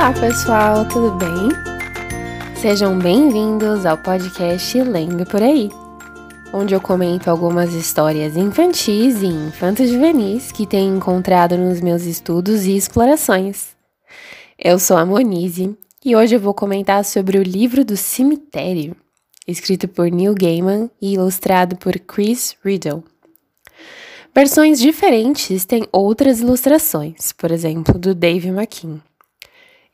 Olá, pessoal, tudo bem? Sejam bem-vindos ao podcast Lendo por Aí, onde eu comento algumas histórias infantis e infanto-juvenis que tenho encontrado nos meus estudos e explorações. Eu sou a Monize e hoje eu vou comentar sobre o livro do cemitério, escrito por Neil Gaiman e ilustrado por Chris Riddle. Versões diferentes têm outras ilustrações, por exemplo, do Dave McKean.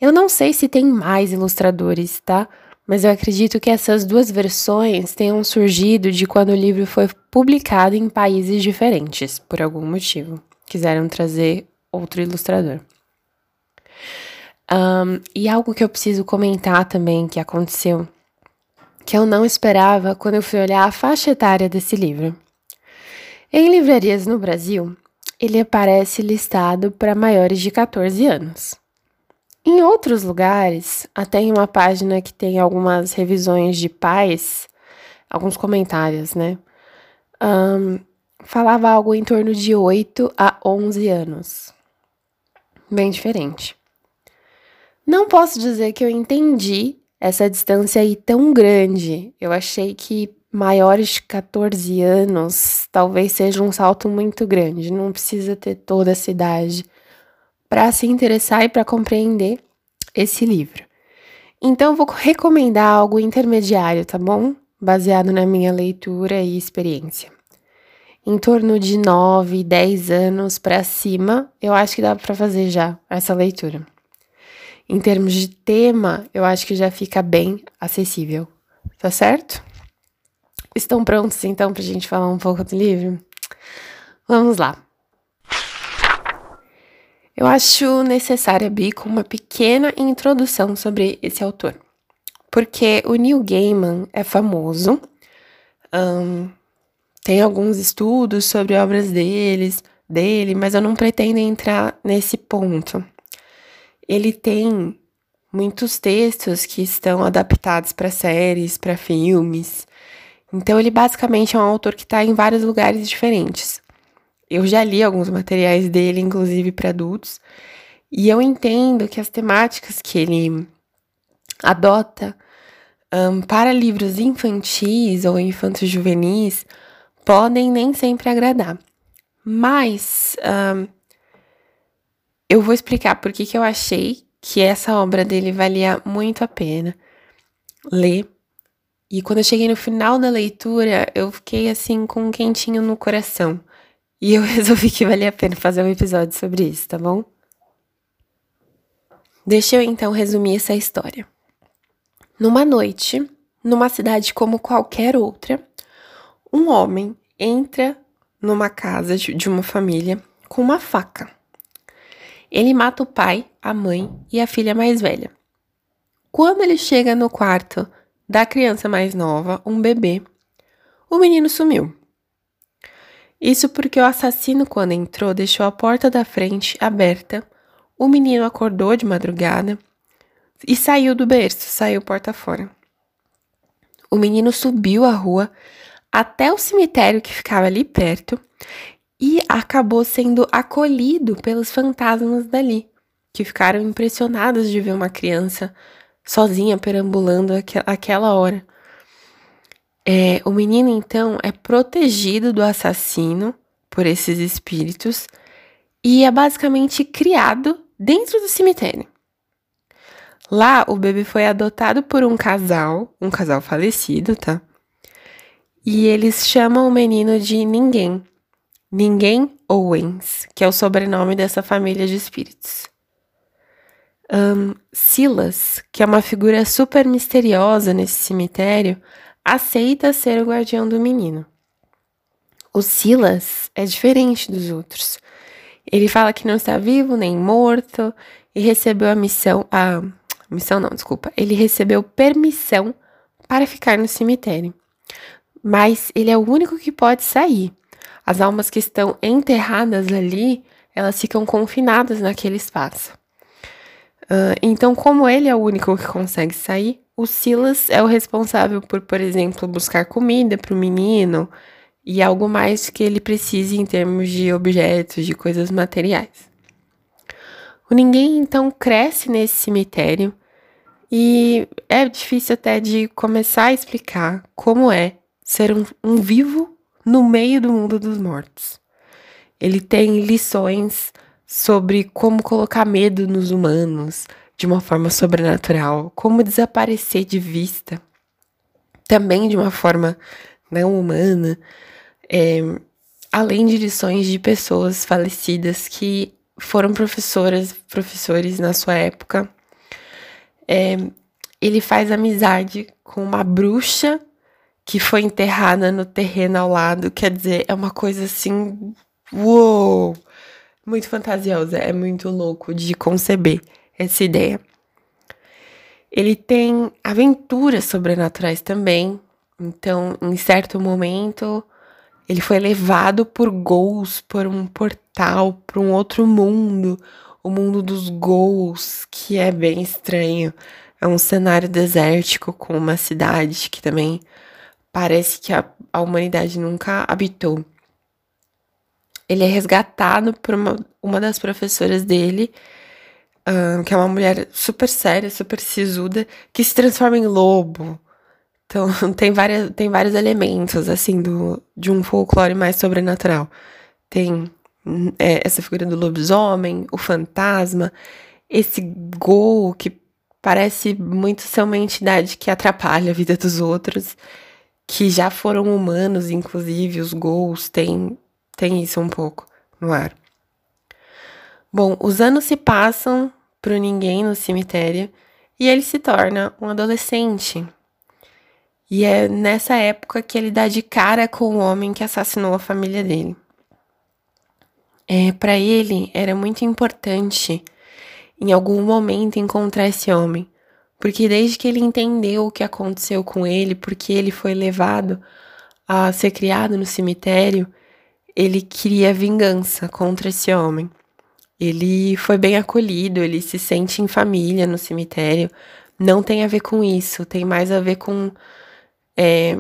Eu não sei se tem mais ilustradores, tá? Mas eu acredito que essas duas versões tenham surgido de quando o livro foi publicado em países diferentes, por algum motivo. Quiseram trazer outro ilustrador. Um, e algo que eu preciso comentar também que aconteceu, que eu não esperava quando eu fui olhar a faixa etária desse livro. Em livrarias no Brasil, ele aparece listado para maiores de 14 anos. Em outros lugares, até em uma página que tem algumas revisões de pais, alguns comentários, né? Um, falava algo em torno de 8 a 11 anos. Bem diferente. Não posso dizer que eu entendi essa distância aí tão grande. Eu achei que maiores de 14 anos talvez seja um salto muito grande. Não precisa ter toda essa idade para se interessar e para compreender esse livro. Então, vou recomendar algo intermediário, tá bom? Baseado na minha leitura e experiência. Em torno de 9, 10 anos para cima, eu acho que dá para fazer já essa leitura. Em termos de tema, eu acho que já fica bem acessível, tá certo? Estão prontos então para a gente falar um pouco do livro? Vamos lá. Eu acho necessário abrir com uma pequena introdução sobre esse autor, porque o Neil Gaiman é famoso, um, tem alguns estudos sobre obras deles, dele, mas eu não pretendo entrar nesse ponto. Ele tem muitos textos que estão adaptados para séries, para filmes. Então, ele basicamente é um autor que está em vários lugares diferentes. Eu já li alguns materiais dele, inclusive para adultos, e eu entendo que as temáticas que ele adota um, para livros infantis ou infantos juvenis podem nem sempre agradar. Mas um, eu vou explicar por que, eu achei que essa obra dele valia muito a pena ler. E quando eu cheguei no final da leitura, eu fiquei assim com um quentinho no coração. E eu resolvi que valia a pena fazer um episódio sobre isso, tá bom? Deixa eu então resumir essa história. Numa noite, numa cidade como qualquer outra, um homem entra numa casa de uma família com uma faca. Ele mata o pai, a mãe e a filha mais velha. Quando ele chega no quarto da criança mais nova, um bebê, o menino sumiu. Isso porque o assassino, quando entrou, deixou a porta da frente aberta. O menino acordou de madrugada e saiu do berço, saiu porta fora. O menino subiu a rua até o cemitério que ficava ali perto e acabou sendo acolhido pelos fantasmas dali, que ficaram impressionados de ver uma criança sozinha perambulando aquela hora. É, o menino, então, é protegido do assassino por esses espíritos e é basicamente criado dentro do cemitério. Lá, o bebê foi adotado por um casal, um casal falecido, tá? E eles chamam o menino de Ninguém. Ninguém Owens, que é o sobrenome dessa família de espíritos. Um, Silas, que é uma figura super misteriosa nesse cemitério, aceita ser o guardião do menino. O Silas é diferente dos outros. Ele fala que não está vivo nem morto e recebeu a missão. A missão não, desculpa. Ele recebeu permissão para ficar no cemitério. Mas ele é o único que pode sair. As almas que estão enterradas ali, elas ficam confinadas naquele espaço. Uh, então, como ele é o único que consegue sair, o Silas é o responsável por, por exemplo, buscar comida para o menino e algo mais que ele precise em termos de objetos, de coisas materiais. O ninguém então cresce nesse cemitério e é difícil até de começar a explicar como é ser um, um vivo no meio do mundo dos mortos. Ele tem lições sobre como colocar medo nos humanos de uma forma sobrenatural, como desaparecer de vista, também de uma forma não humana, é, além de lições de pessoas falecidas que foram professoras, professores na sua época. É, ele faz amizade com uma bruxa que foi enterrada no terreno ao lado. Quer dizer, é uma coisa assim. Uou! Muito fantasiosa, é muito louco de conceber essa ideia. Ele tem aventuras sobrenaturais também. Então, em certo momento, ele foi levado por ghouls, por um portal, para um outro mundo, o mundo dos ghouls, que é bem estranho. É um cenário desértico com uma cidade que também parece que a, a humanidade nunca habitou. Ele é resgatado por uma, uma das professoras dele, que é uma mulher super séria, super sisuda, que se transforma em lobo. Então, tem, várias, tem vários elementos, assim, do, de um folclore mais sobrenatural. Tem é, essa figura do lobisomem, o fantasma, esse gol que parece muito ser uma entidade que atrapalha a vida dos outros, que já foram humanos, inclusive, os gols têm, têm isso um pouco no ar. Bom, os anos se passam pro ninguém no cemitério e ele se torna um adolescente. E é nessa época que ele dá de cara com o homem que assassinou a família dele. É, para ele era muito importante em algum momento encontrar esse homem, porque desde que ele entendeu o que aconteceu com ele, porque ele foi levado a ser criado no cemitério, ele queria vingança contra esse homem. Ele foi bem acolhido, ele se sente em família no cemitério. Não tem a ver com isso, tem mais a ver com é,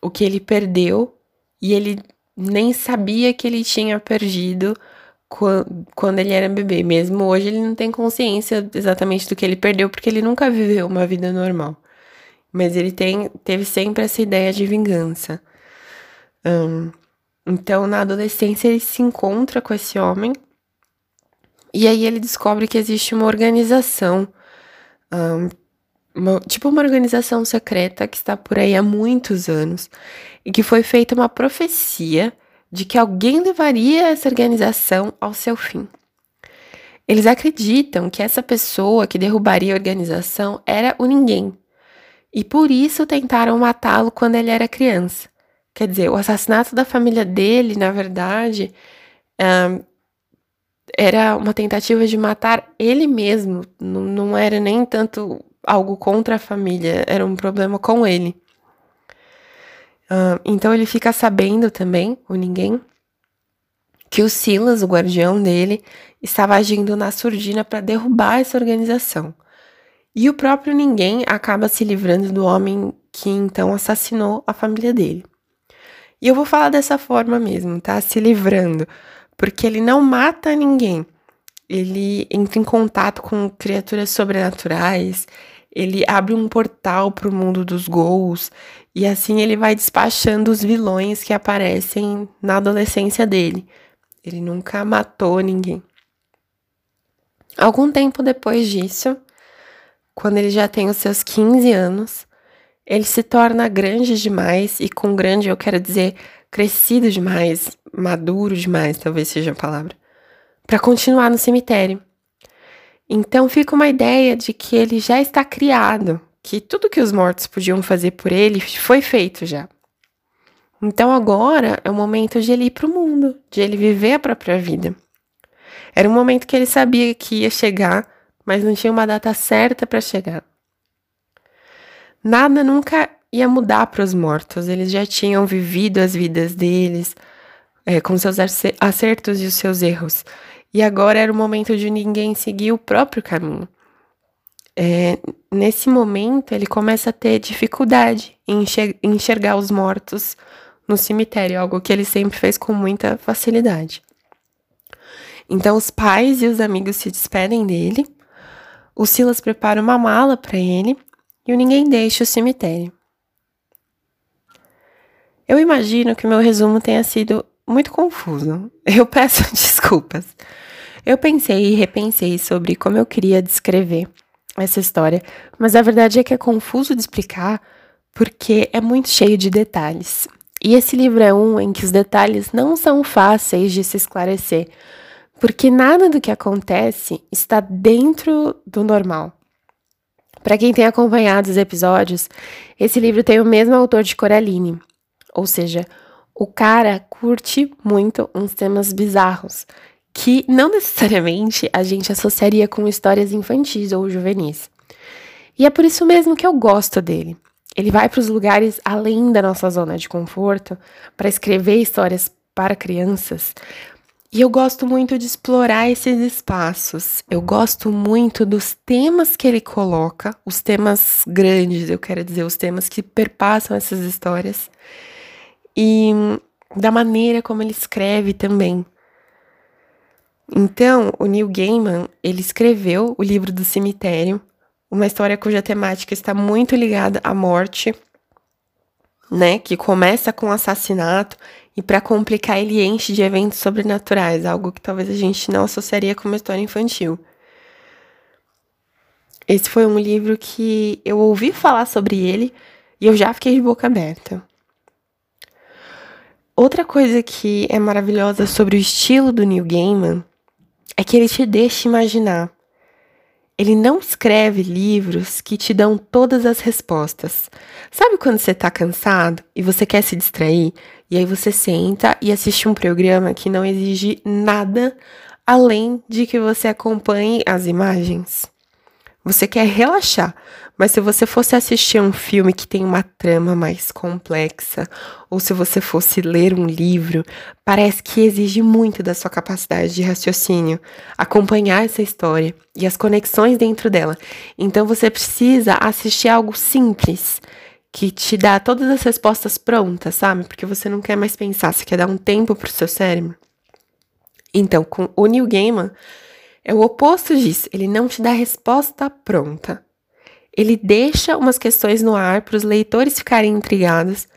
o que ele perdeu e ele nem sabia que ele tinha perdido quando, ele era bebê. Mesmo hoje ele não tem consciência exatamente do que ele perdeu porque ele nunca viveu uma vida normal. Mas ele tem, teve sempre essa ideia de vingança. Um, então, na adolescência, ele se encontra com esse homem e aí ele descobre que existe uma organização um, uma, tipo uma organização secreta que está por aí há muitos anos e que foi feita uma profecia de que alguém levaria essa organização ao seu fim. Eles acreditam que essa pessoa que derrubaria a organização era o ninguém. E por isso tentaram matá-lo quando ele era criança. Quer dizer, o assassinato da família dele, na verdade, era uma tentativa de matar ele mesmo. Não, não era nem tanto algo contra a família, era um problema com ele. Uh, então ele fica sabendo também, o ninguém, que o Silas, o guardião dele, estava agindo na surdina para derrubar essa organização. E o próprio ninguém acaba se livrando do homem que então assassinou a família dele. E eu vou falar dessa forma mesmo, tá? Se livrando, porque ele não mata ninguém. Ele entra em contato com criaturas sobrenaturais, ele abre um portal para o mundo dos gols e assim ele vai despachando os vilões que aparecem na adolescência dele. Ele nunca matou ninguém. Algum tempo depois disso, quando ele já tem os seus 15 anos, ele se torna grande demais, e com grande eu quero dizer crescido demais, maduro demais, talvez seja a palavra, para continuar no cemitério. Então fica uma ideia de que ele já está criado, que tudo que os mortos podiam fazer por ele foi feito já. Então agora é o momento de ele ir para o mundo, de ele viver a própria vida. Era um momento que ele sabia que ia chegar, mas não tinha uma data certa para chegar. Nada nunca ia mudar para os mortos, eles já tinham vivido as vidas deles, é, com seus acertos e os seus erros. E agora era o momento de ninguém seguir o próprio caminho. É, nesse momento, ele começa a ter dificuldade em enxergar os mortos no cemitério, algo que ele sempre fez com muita facilidade. Então os pais e os amigos se despedem dele. O Silas prepara uma mala para ele e o ninguém deixa o cemitério. Eu imagino que meu resumo tenha sido muito confuso. Eu peço desculpas. Eu pensei e repensei sobre como eu queria descrever essa história, mas a verdade é que é confuso de explicar porque é muito cheio de detalhes. E esse livro é um em que os detalhes não são fáceis de se esclarecer, porque nada do que acontece está dentro do normal. Para quem tem acompanhado os episódios, esse livro tem o mesmo autor de Coraline, ou seja, o cara curte muito uns temas bizarros que não necessariamente a gente associaria com histórias infantis ou juvenis. E é por isso mesmo que eu gosto dele. Ele vai para os lugares além da nossa zona de conforto para escrever histórias para crianças. E eu gosto muito de explorar esses espaços. Eu gosto muito dos temas que ele coloca, os temas grandes, eu quero dizer, os temas que perpassam essas histórias. E da maneira como ele escreve também. Então, o Neil Gaiman, ele escreveu o livro do cemitério, uma história cuja temática está muito ligada à morte, né, que começa com assassinato e para complicar ele enche de eventos sobrenaturais, algo que talvez a gente não associaria com uma história infantil. Esse foi um livro que eu ouvi falar sobre ele e eu já fiquei de boca aberta. Outra coisa que é maravilhosa sobre o estilo do Neil Gaiman é que ele te deixa imaginar. Ele não escreve livros que te dão todas as respostas. Sabe quando você tá cansado e você quer se distrair? E aí você senta e assiste um programa que não exige nada além de que você acompanhe as imagens? Você quer relaxar, mas se você fosse assistir um filme que tem uma trama mais complexa, ou se você fosse ler um livro, parece que exige muito da sua capacidade de raciocínio, acompanhar essa história e as conexões dentro dela. Então você precisa assistir algo simples, que te dá todas as respostas prontas, sabe? Porque você não quer mais pensar, você quer dar um tempo pro seu cérebro. Então, com o New Gaiman, é o oposto disso, ele não te dá resposta pronta. Ele deixa umas questões no ar para os leitores ficarem intrigados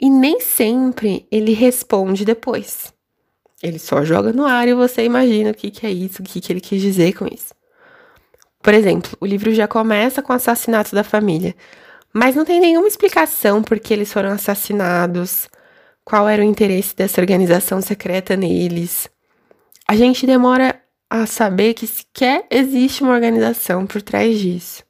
e nem sempre ele responde depois. Ele só joga no ar e você imagina o que, que é isso, o que, que ele quis dizer com isso. Por exemplo, o livro já começa com o assassinato da família, mas não tem nenhuma explicação por que eles foram assassinados, qual era o interesse dessa organização secreta neles. A gente demora a saber que sequer existe uma organização por trás disso.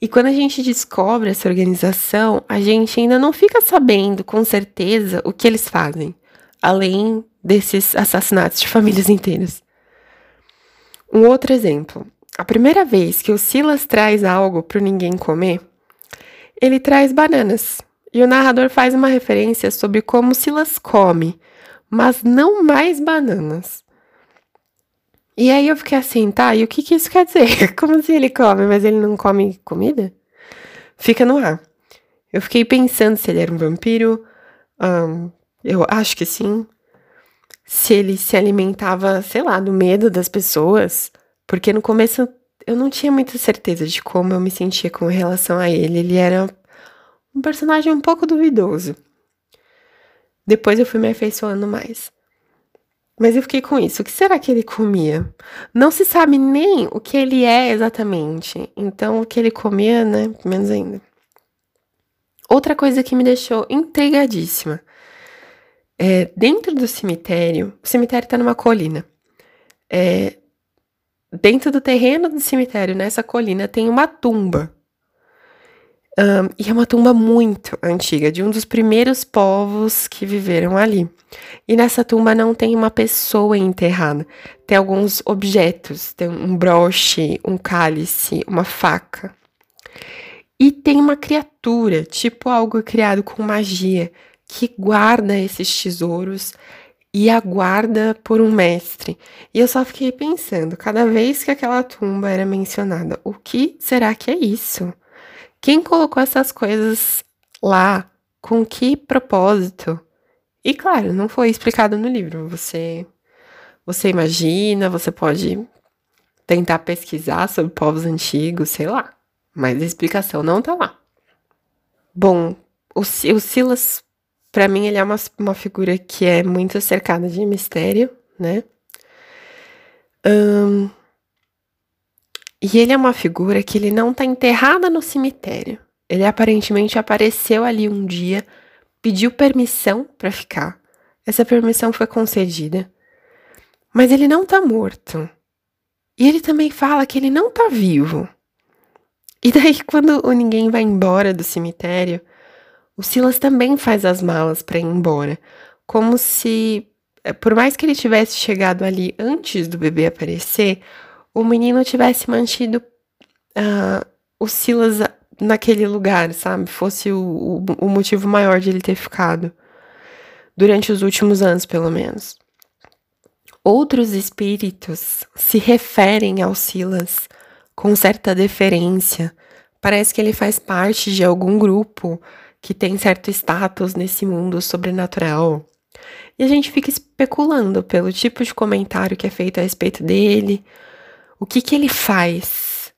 E quando a gente descobre essa organização, a gente ainda não fica sabendo com certeza o que eles fazem, além desses assassinatos de famílias inteiras. Um outro exemplo. A primeira vez que o Silas traz algo para ninguém comer, ele traz bananas. E o narrador faz uma referência sobre como Silas come, mas não mais bananas. E aí eu fiquei assim, tá, e o que que isso quer dizer? Como assim ele come, mas ele não come comida? Fica no ar. Eu fiquei pensando se ele era um vampiro, um, eu acho que sim. Se ele se alimentava, sei lá, do medo das pessoas, porque no começo eu não tinha muita certeza de como eu me sentia com relação a ele. Ele era um personagem um pouco duvidoso. Depois eu fui me afeiçoando mais. Mas eu fiquei com isso. O que será que ele comia? Não se sabe nem o que ele é exatamente. Então, o que ele comia, né? Menos ainda. Outra coisa que me deixou intrigadíssima. É, dentro do cemitério, o cemitério tá numa colina. É, dentro do terreno do cemitério, nessa colina, tem uma tumba. Um, e é uma tumba muito antiga, de um dos primeiros povos que viveram ali. E nessa tumba não tem uma pessoa enterrada, tem alguns objetos, tem um broche, um cálice, uma faca. E tem uma criatura, tipo algo criado com magia, que guarda esses tesouros e aguarda por um mestre. E eu só fiquei pensando, cada vez que aquela tumba era mencionada, o que será que é isso? Quem colocou essas coisas lá? Com que propósito? E claro, não foi explicado no livro. Você você imagina, você pode tentar pesquisar sobre povos antigos, sei lá. Mas a explicação não tá lá. Bom, o, o Silas, para mim, ele é uma, uma figura que é muito cercada de mistério, né? Um, e ele é uma figura que ele não tá enterrada no cemitério. Ele aparentemente apareceu ali um dia, pediu permissão para ficar. Essa permissão foi concedida. Mas ele não tá morto. E ele também fala que ele não tá vivo. E daí, quando o ninguém vai embora do cemitério, o Silas também faz as malas para ir embora. Como se, eh, por mais que ele tivesse chegado ali antes do bebê aparecer, o menino tivesse mantido uh, o Silas naquele lugar, sabe? Fosse o, o, o motivo maior de ele ter ficado. Durante os últimos anos, pelo menos. Outros espíritos se referem ao Silas com certa deferência. Parece que ele faz parte de algum grupo que tem certo status nesse mundo sobrenatural. E a gente fica especulando pelo tipo de comentário que é feito a respeito dele, o que que ele faz,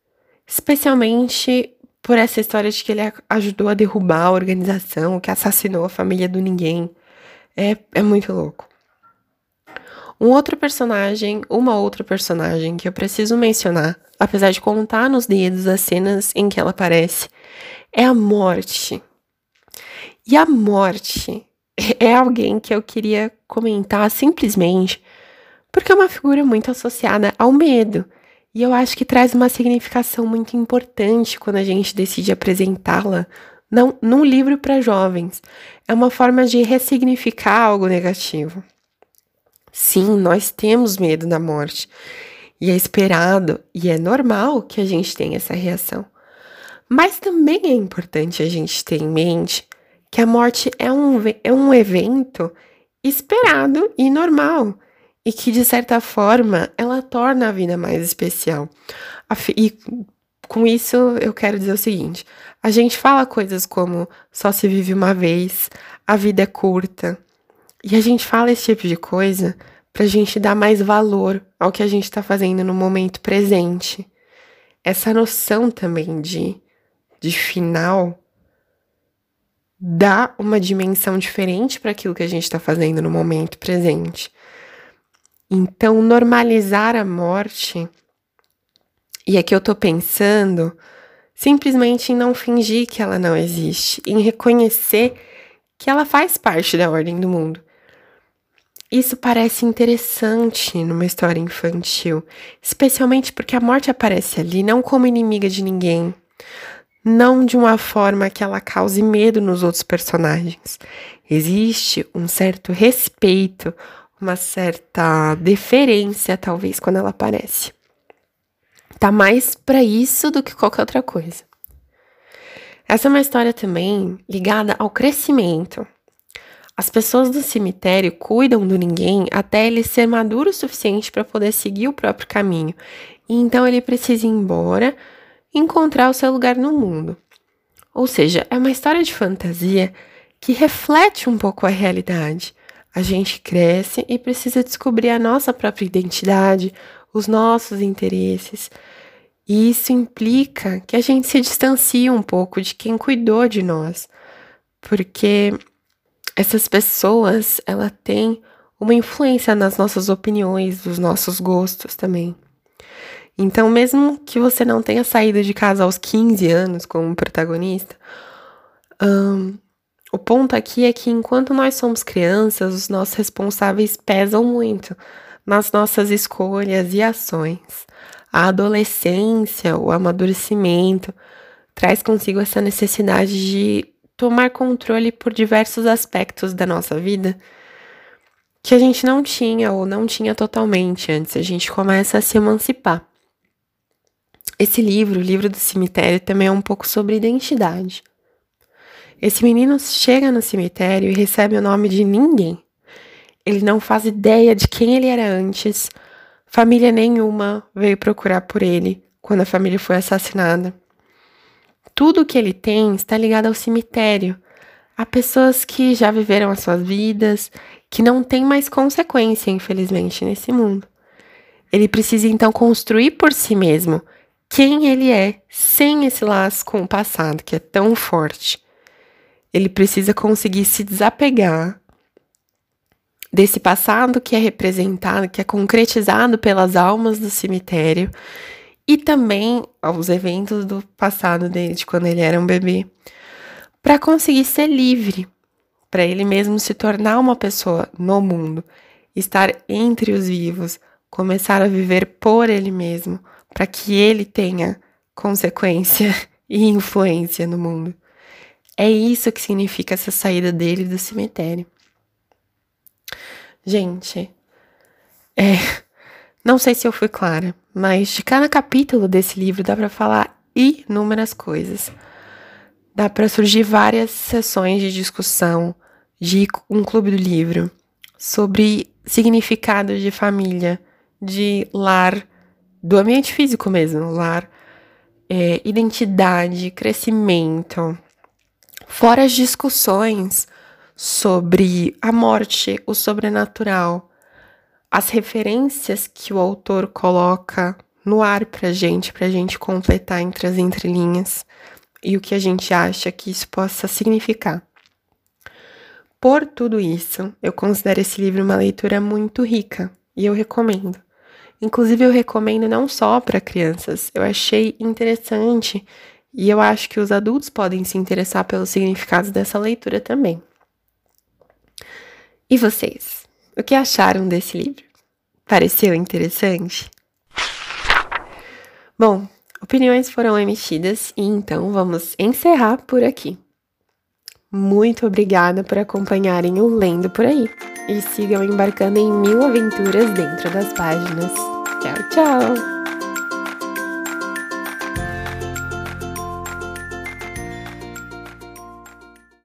especialmente por essa história de que ele ajudou a derrubar a organização que assassinou a família do ninguém. É, é muito louco. Um outro personagem, uma outra personagem que eu preciso mencionar, apesar de contar nos dedos as cenas em que ela aparece, é a morte. E a morte é alguém que eu queria comentar simplesmente porque é uma figura muito associada ao medo. E eu acho que traz uma significação muito importante quando a gente decide apresentá-la não num livro para jovens. É uma forma de ressignificar algo negativo. Sim, nós temos medo da morte. E é esperado e é normal que a gente tenha essa reação. Mas também é importante a gente ter em mente que a morte é um, é um evento esperado e normal. E que, de certa forma, ela torna a vida mais especial. E com isso eu quero dizer o seguinte: a gente fala coisas como só se vive uma vez, a vida é curta, e a gente fala esse tipo de coisa para a gente dar mais valor ao que a gente está fazendo no momento presente. Essa noção também de, de final dá uma dimensão diferente para aquilo que a gente está fazendo no momento presente. Então, normalizar a morte, e aqui eu estou pensando simplesmente em não fingir que ela não existe, em reconhecer que ela faz parte da ordem do mundo. Isso parece interessante numa história infantil, especialmente porque a morte aparece ali não como inimiga de ninguém, não de uma forma que ela cause medo nos outros personagens. Existe um certo respeito, uma certa deferência, talvez, quando ela aparece. Tá mais para isso do que qualquer outra coisa. Essa é uma história também ligada ao crescimento, as pessoas do cemitério cuidam do ninguém até ele ser maduro o suficiente para poder seguir o próprio caminho. E então ele precisa ir embora e encontrar o seu lugar no mundo. Ou seja, é uma história de fantasia que reflete um pouco a realidade. A gente cresce e precisa descobrir a nossa própria identidade, os nossos interesses. E isso implica que a gente se distancie um pouco de quem cuidou de nós. Porque essas pessoas, ela tem uma influência nas nossas opiniões, nos nossos gostos também. Então, mesmo que você não tenha saído de casa aos 15 anos como protagonista, um, o ponto aqui é que enquanto nós somos crianças, os nossos responsáveis pesam muito nas nossas escolhas e ações. A adolescência, o amadurecimento, traz consigo essa necessidade de tomar controle por diversos aspectos da nossa vida que a gente não tinha ou não tinha totalmente antes. A gente começa a se emancipar. Esse livro, o livro do cemitério, também é um pouco sobre identidade. Esse menino chega no cemitério e recebe o nome de ninguém. Ele não faz ideia de quem ele era antes. Família nenhuma veio procurar por ele quando a família foi assassinada. Tudo que ele tem está ligado ao cemitério, a pessoas que já viveram as suas vidas, que não tem mais consequência, infelizmente, nesse mundo. Ele precisa então construir por si mesmo quem ele é, sem esse laço com o passado que é tão forte. Ele precisa conseguir se desapegar desse passado que é representado, que é concretizado pelas almas do cemitério e também aos eventos do passado dele, de quando ele era um bebê, para conseguir ser livre, para ele mesmo se tornar uma pessoa no mundo, estar entre os vivos, começar a viver por ele mesmo, para que ele tenha consequência e influência no mundo. É isso que significa essa saída dele do cemitério. Gente, é, não sei se eu fui clara, mas de cada capítulo desse livro dá para falar inúmeras coisas. Dá para surgir várias sessões de discussão de um clube do livro sobre significados de família, de lar, do ambiente físico mesmo, lar, é, identidade, crescimento, fora as discussões sobre a morte, o sobrenatural, as referências que o autor coloca no ar pra gente, pra gente completar entre as entrelinhas e o que a gente acha que isso possa significar. Por tudo isso, eu considero esse livro uma leitura muito rica e eu recomendo. Inclusive, eu recomendo não só para crianças, eu achei interessante e eu acho que os adultos podem se interessar pelos significados dessa leitura também. E vocês? O que acharam desse livro? Pareceu interessante? Bom, opiniões foram emitidas e então vamos encerrar por aqui. Muito obrigada por acompanharem o Lendo por aí e sigam embarcando em mil aventuras dentro das páginas. Tchau, tchau!